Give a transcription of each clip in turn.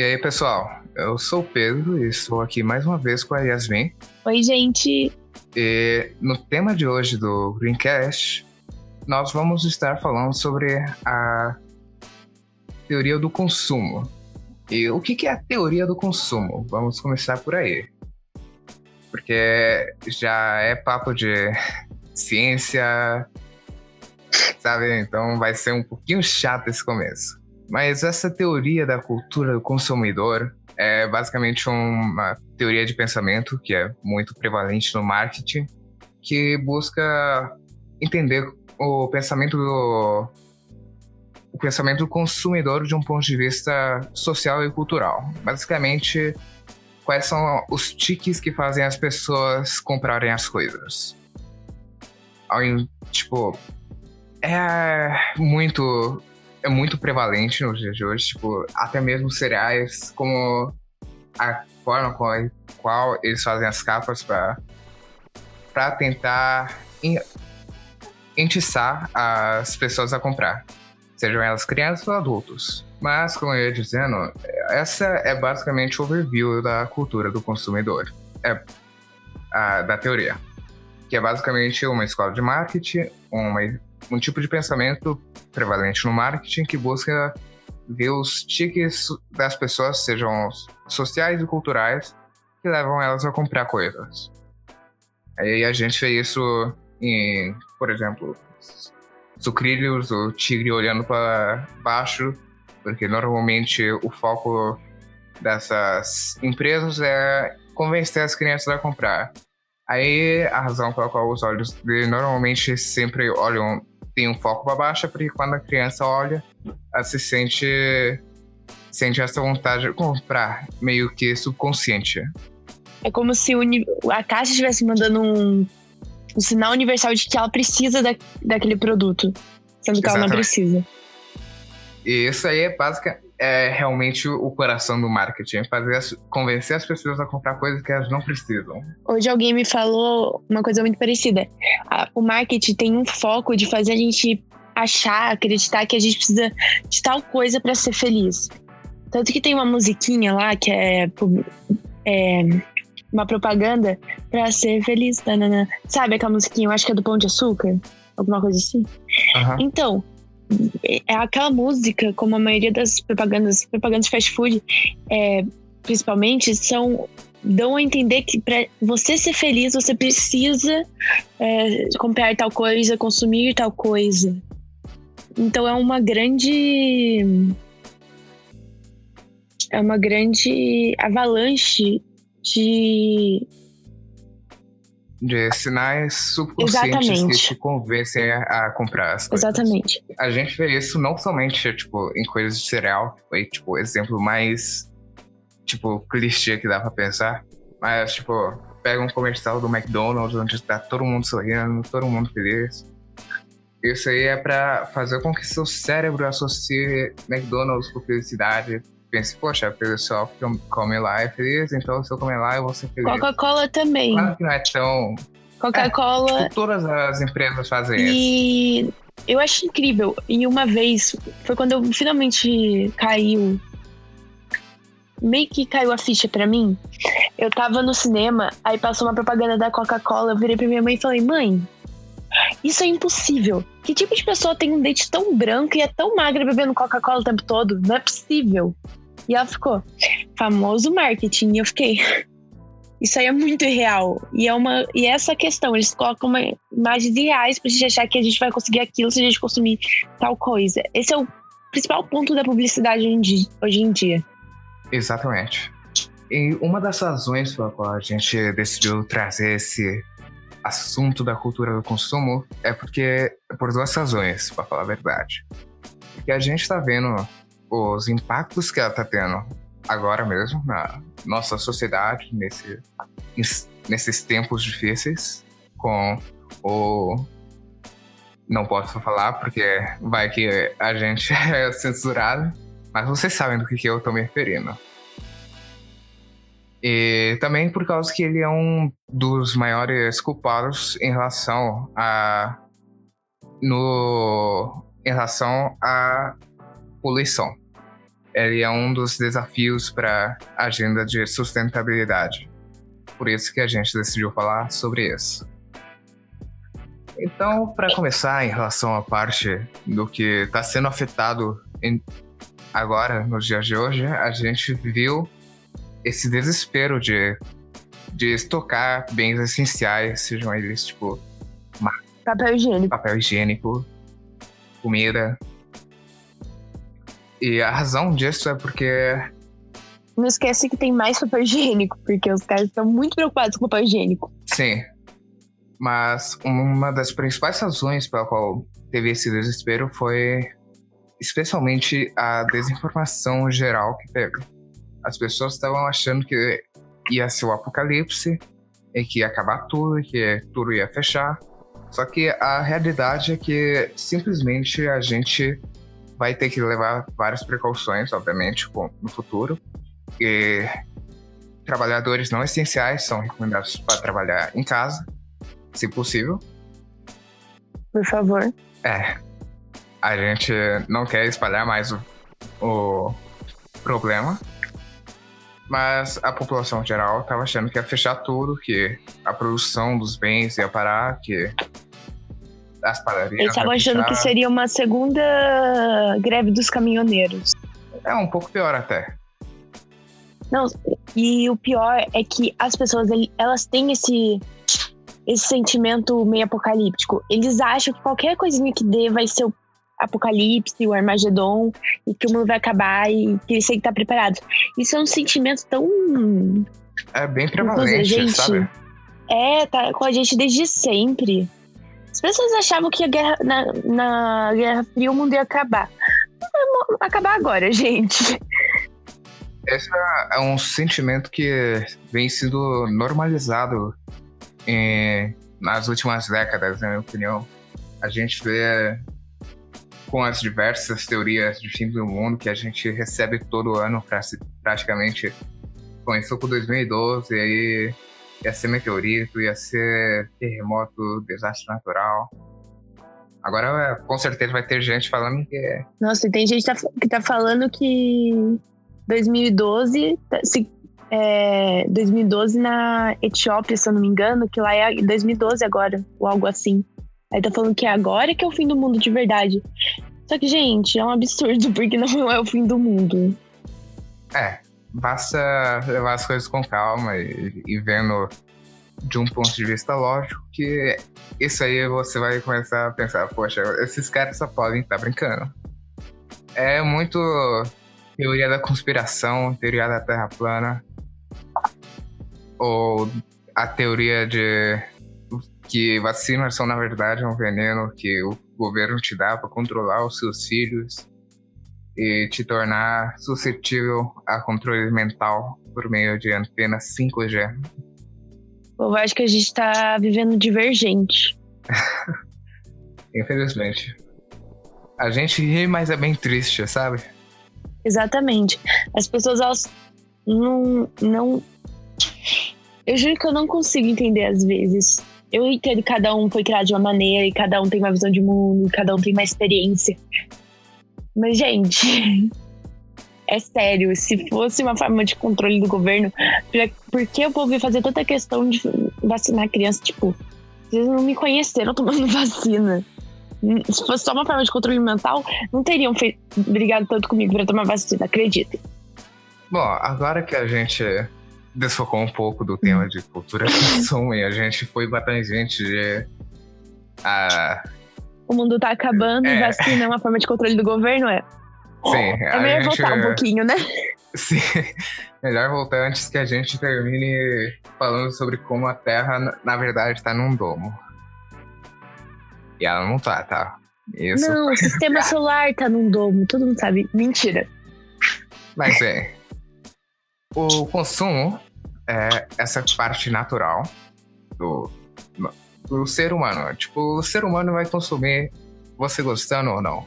E aí, pessoal? Eu sou o Pedro e estou aqui mais uma vez com a Yasmin. Oi, gente. E no tema de hoje do Greencast, nós vamos estar falando sobre a teoria do consumo. E o que é a teoria do consumo? Vamos começar por aí. Porque já é papo de ciência, sabe? Então vai ser um pouquinho chato esse começo. Mas essa teoria da cultura do consumidor é basicamente uma teoria de pensamento que é muito prevalente no marketing, que busca entender o pensamento do o pensamento do consumidor de um ponto de vista social e cultural. Basicamente, quais são os tiques que fazem as pessoas comprarem as coisas. Tipo, é muito é muito prevalente nos dias de hoje, tipo, até mesmo cereais, como a forma com a qual eles fazem as capas para tentar entiçar as pessoas a comprar, sejam elas crianças ou adultos. Mas, como eu ia dizendo, essa é basicamente o overview da cultura do consumidor, é a, da teoria, que é basicamente uma escola de marketing, uma um tipo de pensamento prevalente no marketing que busca ver os tickets das pessoas, sejam sociais e culturais, que levam elas a comprar coisas. Aí a gente vê isso em, por exemplo, sucrilhos, o tigre olhando para baixo, porque normalmente o foco dessas empresas é convencer as crianças a comprar. Aí a razão pela qual os olhos dele normalmente sempre olham tem um foco para baixo, é porque quando a criança olha, ela se sente, sente essa vontade de comprar, meio que subconsciente. É como se a caixa estivesse mandando um, um, sinal universal de que ela precisa da, daquele produto, sendo que Exatamente. ela não precisa. E isso aí é básica, é realmente o coração do marketing, é fazer as, convencer as pessoas a comprar coisas que elas não precisam. Hoje alguém me falou uma coisa muito parecida. o marketing tem um foco de fazer a gente achar, acreditar que a gente precisa de tal coisa para ser feliz. Tanto que tem uma musiquinha lá que é, é uma propaganda para ser feliz. Tanana. Sabe aquela musiquinha? Eu acho que é do Pão de Açúcar, alguma coisa assim. Uhum. Então, é aquela música, como a maioria das propagandas, propagandas fast food, é, principalmente, são dão a entender que para você ser feliz você precisa é, comprar tal coisa, consumir tal coisa. Então é uma grande é uma grande avalanche de de sinais subconscientes Exatamente. que te convencem a, comprar as coisas. Exatamente. A gente vê isso não somente, tipo, em coisas de cereal, foi, tipo, exemplo mais, tipo, clichê que dá pra pensar, mas, tipo, pega um comercial do McDonald's onde tá todo mundo sorrindo, todo mundo feliz. Isso aí é pra fazer com que seu cérebro associe McDonald's com felicidade, pense, poxa, a pessoa que come lá é feliz, então se eu comer lá eu vou ser feliz. Coca-Cola também. Claro que não é tão. Coca-Cola. É, todas as empresas fazem e... isso. E eu acho incrível. E uma vez, foi quando eu finalmente caiu. Meio que caiu a ficha para mim. Eu tava no cinema, aí passou uma propaganda da Coca-Cola. Eu virei pra minha mãe e falei: Mãe, isso é impossível. Que tipo de pessoa tem um dente tão branco e é tão magra bebendo Coca-Cola o tempo todo? Não é possível. E ela ficou, famoso marketing. E eu fiquei, isso aí é muito irreal. E é uma e essa questão, eles colocam uma, imagens irreais pra gente achar que a gente vai conseguir aquilo se a gente consumir tal coisa. Esse é o principal ponto da publicidade hoje em dia. Exatamente. E uma das razões pela qual a gente decidiu trazer esse assunto da cultura do consumo é porque por duas razões, para falar a verdade. Porque a gente está vendo os impactos que ela está tendo agora mesmo na nossa sociedade, nesse, nesses tempos difíceis, com o. Não posso falar porque vai que a gente é censurado, mas vocês sabem do que, que eu estou me referindo. E também por causa que ele é um dos maiores culpados em relação a. No, em relação à poluição. Ele é um dos desafios para a agenda de sustentabilidade. Por isso que a gente decidiu falar sobre isso. Então, para começar, em relação à parte do que está sendo afetado em, agora, nos dias de hoje, a gente viu esse desespero de, de estocar bens essenciais, sejam eles tipo papel higiênico, papel higiênico, comida. E a razão disso é porque. Não esquece que tem mais papel higiênico, porque os caras estão muito preocupados com papel higiênico. Sim. Mas uma das principais razões pela qual teve esse desespero foi especialmente a desinformação geral que teve. As pessoas estavam achando que ia ser o apocalipse e que ia acabar tudo, que tudo ia fechar. Só que a realidade é que simplesmente a gente vai ter que levar várias precauções, obviamente, no futuro. E trabalhadores não essenciais são recomendados para trabalhar em casa, se possível. Por favor. É. A gente não quer espalhar mais o, o problema. Mas a população geral estava achando que ia fechar tudo, que a produção dos bens ia parar, que as padarias. Eles estavam achando que seria uma segunda greve dos caminhoneiros. É um pouco pior até. Não, e o pior é que as pessoas elas têm esse esse sentimento meio apocalíptico. Eles acham que qualquer coisinha que dê vai ser o apocalipse, o Armagedon, e que o mundo vai acabar e que eles têm que estar preparados. Isso é um sentimento tão. É bem prevalente, gente, sabe? É, tá com a gente desde sempre. As pessoas achavam que a guerra, na, na Guerra Fria o mundo ia acabar. Acabar agora, gente. Esse é um sentimento que vem sendo normalizado em, nas últimas décadas, na minha opinião. A gente vê com as diversas teorias de fim do mundo que a gente recebe todo ano, praticamente. Começou com 2012, e aí ia ser meteorito, ia ser terremoto, desastre natural. Agora, com certeza, vai ter gente falando que é. Nossa, e tem gente que tá falando que 2012, se, é, 2012 na Etiópia, se eu não me engano, que lá é 2012 agora, ou algo assim. Aí tá falando que é agora que é o fim do mundo de verdade. Só que, gente, é um absurdo, porque não é o fim do mundo. É, basta levar as coisas com calma e, e vendo de um ponto de vista lógico que isso aí você vai começar a pensar, poxa, esses caras só podem estar tá brincando. É muito teoria da conspiração, teoria da Terra plana, ou a teoria de que vacinas são na verdade um veneno que o governo te dá para controlar os seus filhos e te tornar suscetível a controle mental por meio de antenas 5G. Eu acho que a gente está vivendo divergente. Infelizmente. A gente ri, mas é bem triste, sabe? Exatamente. As pessoas, elas não, não. Eu juro que eu não consigo entender às vezes. Eu entendo que cada um foi criado de uma maneira e cada um tem uma visão de mundo, e cada um tem uma experiência. Mas, gente, é sério, se fosse uma forma de controle do governo, por que o povo ia fazer tanta questão de vacinar criança? Tipo, vocês não me conheceram tomando vacina. Se fosse só uma forma de controle mental, não teriam feito, brigado tanto comigo para tomar vacina, acredita. Bom, agora que a gente desfocou um pouco do tema de cultura e a gente foi batangente de. A... O mundo tá acabando é. vacina é uma forma de controle do governo, é? Sim. É melhor gente... voltar um pouquinho, né? Sim. Melhor voltar antes que a gente termine falando sobre como a Terra, na verdade, tá num domo. E ela não tá, tá? Isso. Não, o sistema solar tá num domo, todo mundo sabe. Mentira. Mas é. O consumo é essa parte natural do, do ser humano. Tipo, o ser humano vai consumir você gostando ou não.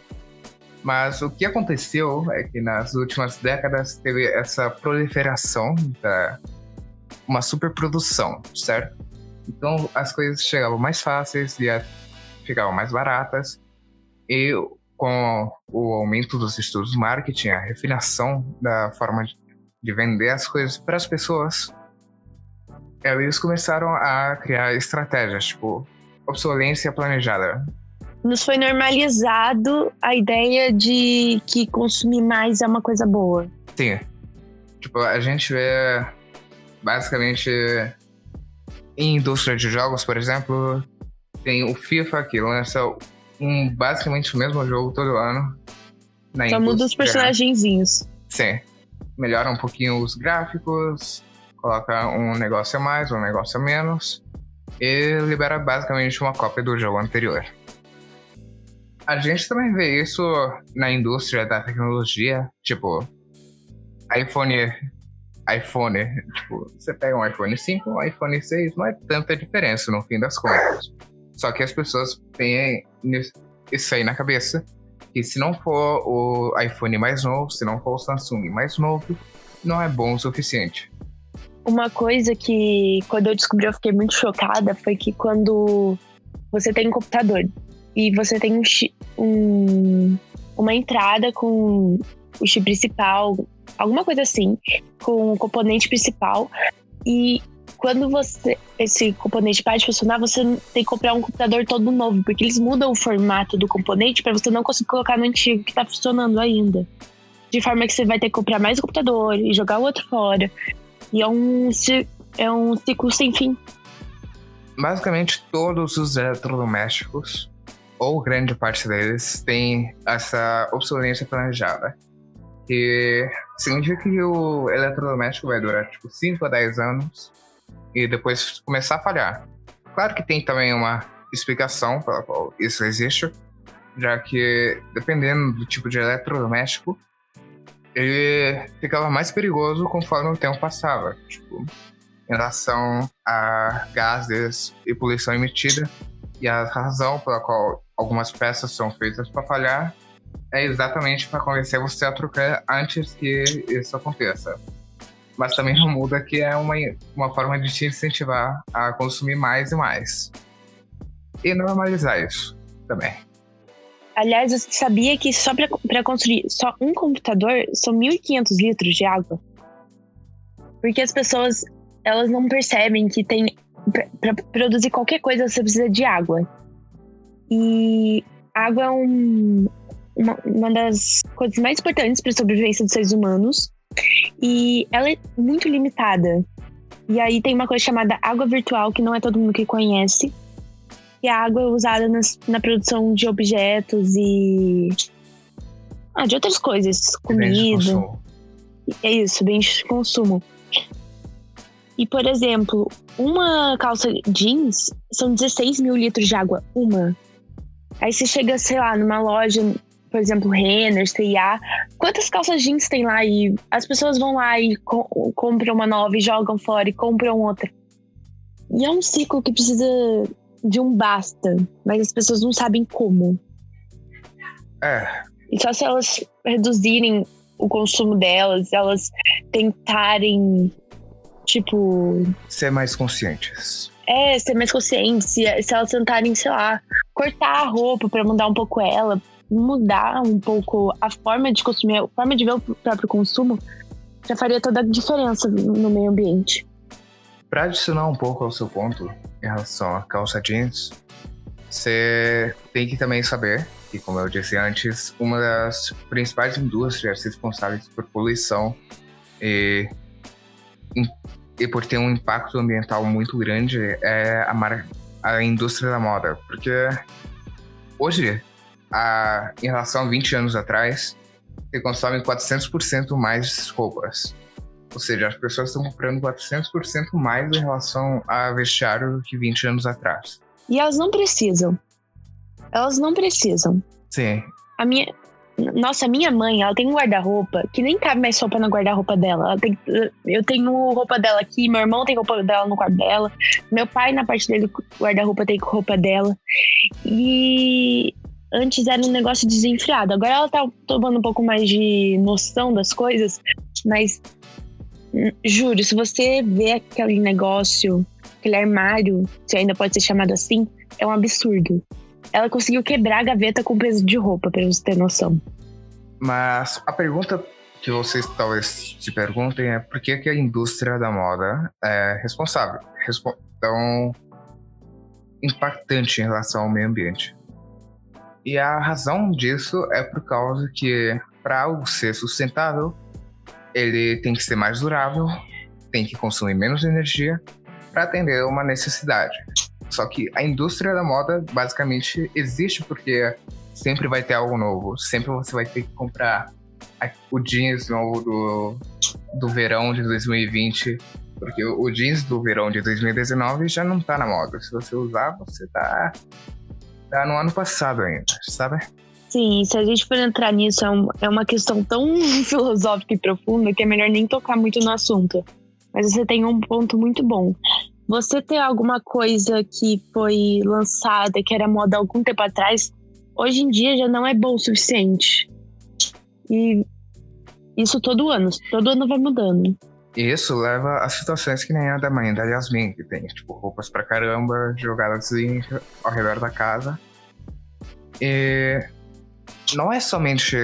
Mas o que aconteceu é que nas últimas décadas teve essa proliferação da uma superprodução, certo? Então as coisas chegavam mais fáceis e ficavam mais baratas. E com o aumento dos estudos de marketing, a refinação da forma de vender as coisas para as pessoas, eles começaram a criar estratégias, tipo obsolência planejada. Nos foi normalizado a ideia de que consumir mais é uma coisa boa. Sim. Tipo, a gente vê basicamente em indústria de jogos, por exemplo, tem o FIFA que lança um basicamente o mesmo jogo todo ano. Só muda os personagenzinhos. Sim. Melhora um pouquinho os gráficos, coloca um negócio a mais, um negócio a menos e libera basicamente uma cópia do jogo anterior. A gente também vê isso na indústria da tecnologia, tipo iPhone iPhone, tipo, você pega um iPhone 5, um iPhone 6, não é tanta diferença no fim das contas. Só que as pessoas têm isso aí na cabeça. E se não for o iPhone mais novo, se não for o Samsung mais novo, não é bom o suficiente. Uma coisa que, quando eu descobri, eu fiquei muito chocada foi que quando você tem um computador e você tem um, um uma entrada com o chip principal, alguma coisa assim, com o componente principal, e quando você esse componente para de funcionar, você tem que comprar um computador todo novo, porque eles mudam o formato do componente para você não conseguir colocar no antigo que está funcionando ainda. De forma que você vai ter que comprar mais um computador e jogar o outro fora. E é um, é um ciclo sem fim. Basicamente, todos os eletrodomésticos, ou grande parte deles, tem essa obsolescência planejada. Que significa que o eletrodoméstico vai durar tipo 5 a 10 anos e depois começar a falhar. Claro que tem também uma explicação pela qual isso existe, já que dependendo do tipo de eletrodoméstico, ele ficava mais perigoso conforme o tempo passava, tipo, em relação a gases e poluição emitida. E a razão pela qual algumas peças são feitas para falhar é exatamente para convencer você a trocar antes que isso aconteça mas também não muda que é uma, uma forma de te incentivar a consumir mais e mais. E normalizar isso também. Aliás, você sabia que só para construir só um computador são 1.500 litros de água? Porque as pessoas elas não percebem que tem para produzir qualquer coisa você precisa de água. E água é um, uma, uma das coisas mais importantes para a sobrevivência dos seres humanos. E ela é muito limitada. E aí tem uma coisa chamada água virtual, que não é todo mundo que conhece. E a água é usada nas, na produção de objetos e. Ah, de outras coisas. Comida. É isso, bens de consumo. E, por exemplo, uma calça jeans são 16 mil litros de água. Uma. Aí você chega, sei lá, numa loja por exemplo, Renner, C&A, quantas calças jeans tem lá e as pessoas vão lá e co compram uma nova e jogam fora e compram outra. E é um ciclo que precisa de um basta, mas as pessoas não sabem como. É. E só se elas reduzirem o consumo delas, elas tentarem, tipo. Ser mais conscientes. É, ser mais conscientes. Se, se elas tentarem, sei lá, cortar a roupa para mudar um pouco ela, mudar um pouco a forma de consumir, a forma de ver o próprio consumo, já faria toda a diferença no meio ambiente. Para adicionar um pouco ao seu ponto em relação à calça jeans, você tem que também saber que, como eu disse antes, uma das principais indústrias responsáveis por poluição e, e por ter um impacto ambiental muito grande é a, a indústria da moda. Porque hoje a, em relação a 20 anos atrás, você consome 400% mais roupas. Ou seja, as pessoas estão comprando 400% mais em relação a vestiário que 20 anos atrás. E elas não precisam. Elas não precisam. Sim. A minha, nossa, minha mãe, ela tem um guarda-roupa que nem cabe mais roupa no guarda-roupa dela. Tem, eu tenho roupa dela aqui, meu irmão tem roupa dela no quarto dela, meu pai, na parte dele, guarda-roupa, tem roupa dela. E antes era um negócio desenfreado. Agora ela tá tomando um pouco mais de noção das coisas, mas juro, se você vê aquele negócio, aquele armário, se ainda pode ser chamado assim, é um absurdo. ela conseguiu quebrar a gaveta com peso de roupa, pra você ter noção. Mas a pergunta que vocês talvez se perguntem é por que, que a indústria da moda é responsável, respo tão impactante em relação ao meio ambiente. E a razão disso é por causa que para algo ser sustentável, ele tem que ser mais durável, tem que consumir menos energia para atender uma necessidade. Só que a indústria da moda basicamente existe porque sempre vai ter algo novo, sempre você vai ter que comprar o jeans novo do, do verão de 2020, porque o, jeans do verão de 2019 já não tá na moda. Se você usar, você tá, tá no ano passado ainda, sabe? Sim, se a gente for entrar nisso, é, um, é uma questão tão filosófica e profunda que é melhor nem tocar muito no assunto. Mas você tem um ponto muito bom. Você ter alguma coisa que foi lançada, que era moda algum tempo atrás, hoje em dia já não é bom o suficiente. E isso todo ano, todo ano vai mudando. Isso leva a situações que nem a da mãe da Yasmin, que tem, tipo, roupas pra caramba jogadas ao redor da casa. E não é somente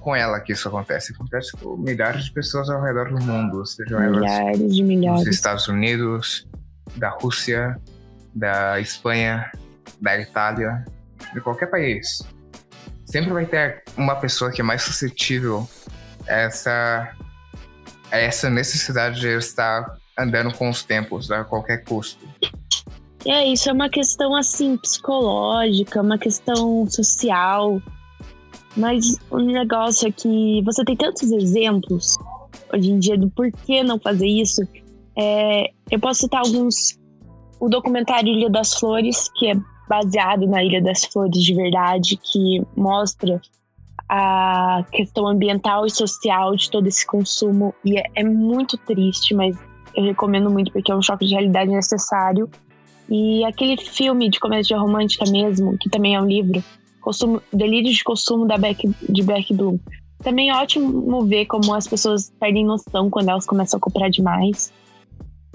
com ela que isso acontece, acontece com milhares de pessoas ao redor do mundo, sejam milhares elas de milhares. dos Estados Unidos, da Rússia, da Espanha, da Itália, de qualquer país sempre vai ter uma pessoa que é mais suscetível a essa, a essa necessidade de estar andando com os tempos a qualquer custo. É, isso é uma questão assim psicológica, uma questão social. Mas o negócio é que você tem tantos exemplos hoje em dia do porquê não fazer isso. É, eu posso citar alguns. O documentário Ilha das Flores, que é baseado na Ilha das Flores de verdade, que mostra a questão ambiental e social de todo esse consumo. E é, é muito triste, mas eu recomendo muito porque é um choque de realidade necessário. E aquele filme de comédia romântica mesmo, que também é um livro, consumo, Delírio de Consumo da Beck, de Beck Bloom. Também é ótimo ver como as pessoas perdem noção quando elas começam a comprar demais.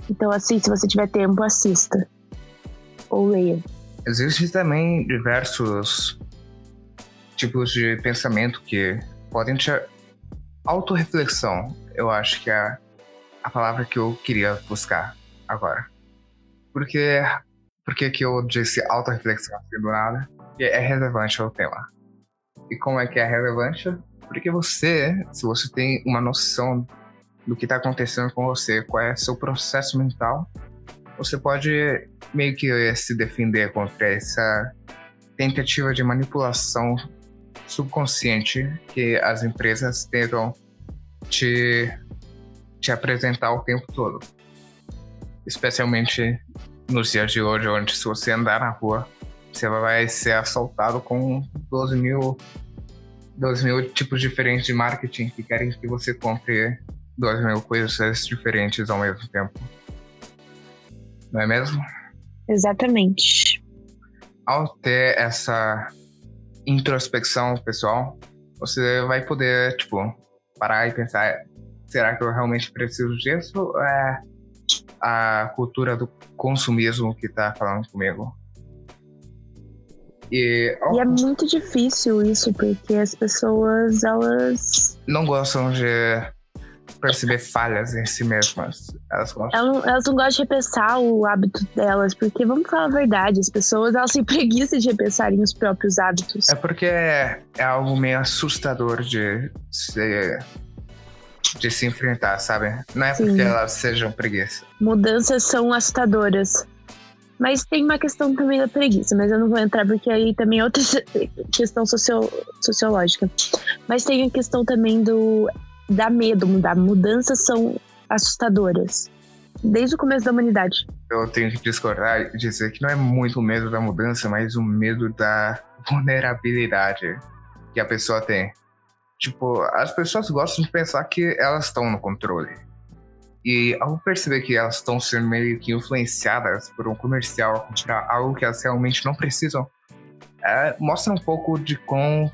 Então, assim, se você tiver tempo, assista. Ou leia. Existem também diversos tipos de pensamento que podem te. Autoreflexão, eu acho que é a palavra que eu queria buscar agora. Porque, porque que eu disse autorreflexão nada? Porque é relevante ao tema. E como é que é relevante? Porque você, se você tem uma noção do que está acontecendo com você, qual é seu processo mental, você pode meio que se defender contra essa tentativa de manipulação subconsciente que as empresas tentam te, te apresentar o tempo todo. Especialmente nos dias de hoje, onde se você andar na rua, você vai ser assaltado com 12 mil, 12 mil tipos diferentes de marketing que querem que você compre 12 mil coisas diferentes ao mesmo tempo não é mesmo? Exatamente. Ao ter essa introspecção pessoal, você vai poder, tipo, parar e pensar: será que eu realmente preciso disso? É a cultura do consumismo que tá falando comigo? E, e, é muito difícil isso, porque as pessoas, elas. Não gostam de perceber falhas em si mesmas. Elas. Elas, elas não gostam de repensar o hábito delas, porque vamos falar a verdade, as pessoas elas têm preguiça de repensarem os próprios hábitos. É porque é, é algo meio assustador de se, de se enfrentar, sabe? Não é Sim. porque elas sejam preguiça. Mudanças são assustadoras. Mas tem uma questão também da preguiça, mas eu não vou entrar porque aí também é outra questão socio, sociológica. Mas tem a questão também do dá medo mudar. Mudanças são assustadoras. Desde o começo da humanidade. Eu tenho que discordar e dizer que não é muito o medo da mudança, mas o medo da vulnerabilidade que a pessoa tem. Tipo, as pessoas gostam de pensar que elas estão no controle. E ao perceber que elas estão sendo meio que influenciadas por um comercial para algo que elas realmente não precisam, é, mostra um pouco de quão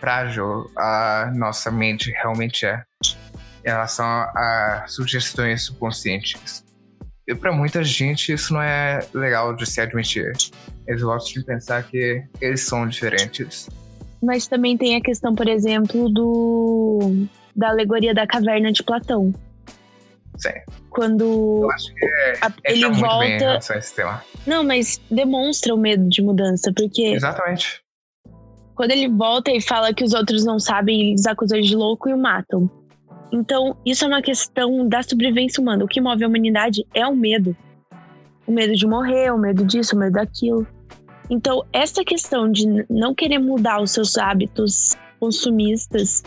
frágil a nossa mente realmente é em relação a sugestões subconscientes. E para muita gente isso não é legal de se admitir. eles gostam de pensar que eles são diferentes. Mas também tem a questão, por exemplo, do da alegoria da caverna de Platão. Sim. Quando Eu acho que é, a- ele volta. relação a esse tema. Não, mas demonstra o medo de mudança, porque Exatamente. quando ele volta e fala que os outros não sabem, eles acusam ele de louco e o matam. Então, isso é uma questão da sobrevivência humana. O que move a humanidade é o medo. O medo de morrer, o medo disso, o medo daquilo. Então, essa questão de não querer mudar os seus hábitos consumistas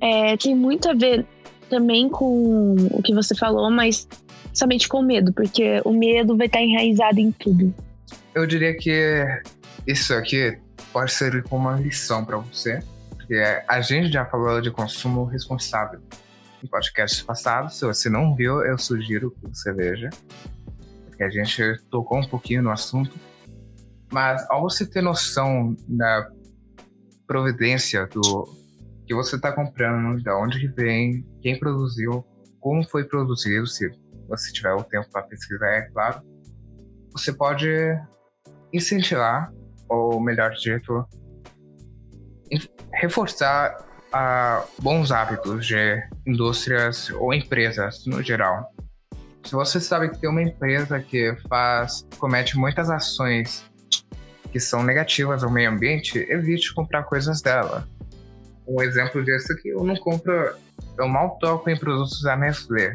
é, tem muito a ver também com o que você falou, mas somente com o medo, porque o medo vai estar enraizado em tudo. Eu diria que isso aqui pode servir como uma lição para você. Porque a gente já falou de consumo responsável em podcasts passados. Se você não viu, eu sugiro que você veja. Porque a gente tocou um pouquinho no assunto. Mas ao você ter noção da providência do que você está comprando, de onde que vem, quem produziu, como foi produzido, se você tiver o tempo para pesquisar, é claro, você pode incentivar, ou melhor dito, reforçar ah, bons hábitos de indústrias ou empresas no geral. Se você sabe que tem uma empresa que faz, comete muitas ações que são negativas ao meio ambiente, evite comprar coisas dela. Um exemplo disso é que eu não compro, eu mal toco em produtos da Nestlé.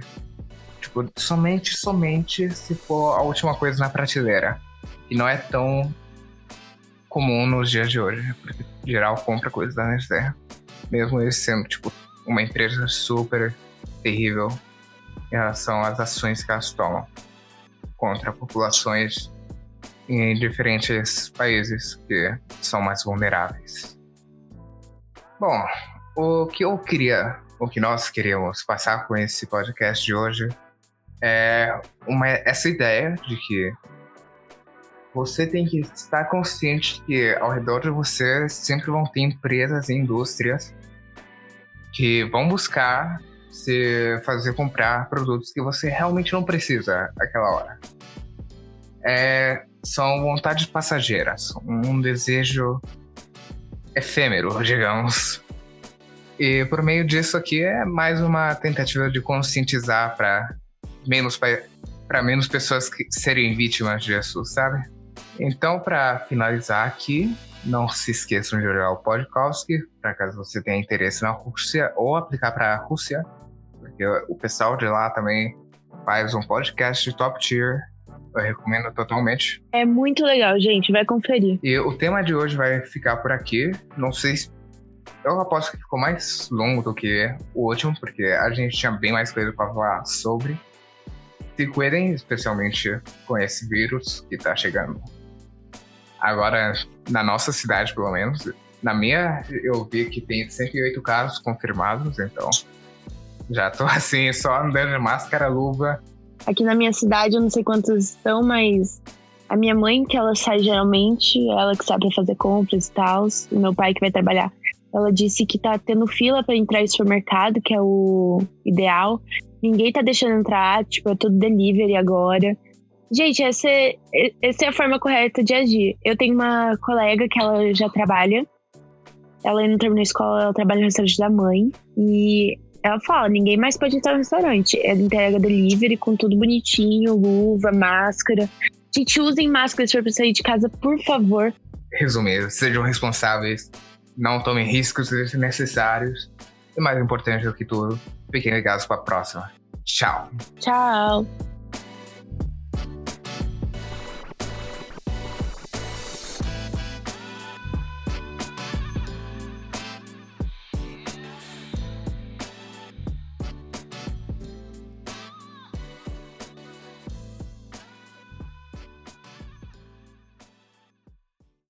Tipo, somente, somente se for a última coisa na prateleira. E não é tão comum nos dias de hoje, porque geral compra coisas da Nestlé. Mesmo eles sendo, tipo, uma empresa super terrível em relação às ações que elas tomam contra populações em diferentes países que são mais vulneráveis. Bom, o que eu queria, o que nós queríamos passar com esse podcast de hoje é uma, essa ideia de que você tem que estar consciente que ao redor de você sempre vão ter empresas e indústrias que vão buscar se fazer comprar produtos que você realmente não precisa naquela hora. É, são vontades passageiras, um desejo efêmero, digamos. E por meio disso aqui é mais uma tentativa de conscientizar para menos para menos pessoas que serem vítimas disso, sabe? Então, para finalizar aqui, não se esqueçam de olhar o podcast, para caso você tenha interesse na Rússia ou aplicar para a Rússia, porque o pessoal de lá também faz um podcast de top tier. Eu recomendo totalmente. É muito legal, gente. Vai conferir. E o tema de hoje vai ficar por aqui. Não sei se. Eu aposto que ficou mais longo do que o último, porque a gente tinha bem mais coisa para falar sobre. Se cuidem, especialmente com esse vírus que tá chegando. Agora, na nossa cidade, pelo menos. Na minha, eu vi que tem 108 casos confirmados, então. Já tô assim, só andando de máscara, luva. Aqui na minha cidade, eu não sei quantos estão, mas a minha mãe, que ela sai geralmente, ela que sabe pra fazer compras e tal, e meu pai que vai trabalhar, ela disse que tá tendo fila pra entrar em supermercado, que é o ideal. Ninguém tá deixando entrar, tipo, é tudo delivery agora. Gente, essa é, essa é a forma correta de agir. Eu tenho uma colega que ela já trabalha. Ela ainda terminou a escola, ela trabalha no restaurante da mãe. E ela fala, ninguém mais pode entrar no restaurante. Ela entrega delivery com tudo bonitinho, luva, máscara. Gente, usem máscara se for pra sair de casa, por favor. Resumindo, sejam responsáveis, não tomem riscos desnecessários. E mais importante do que tudo, fiquem ligados para a próxima. Tchau! Tchau!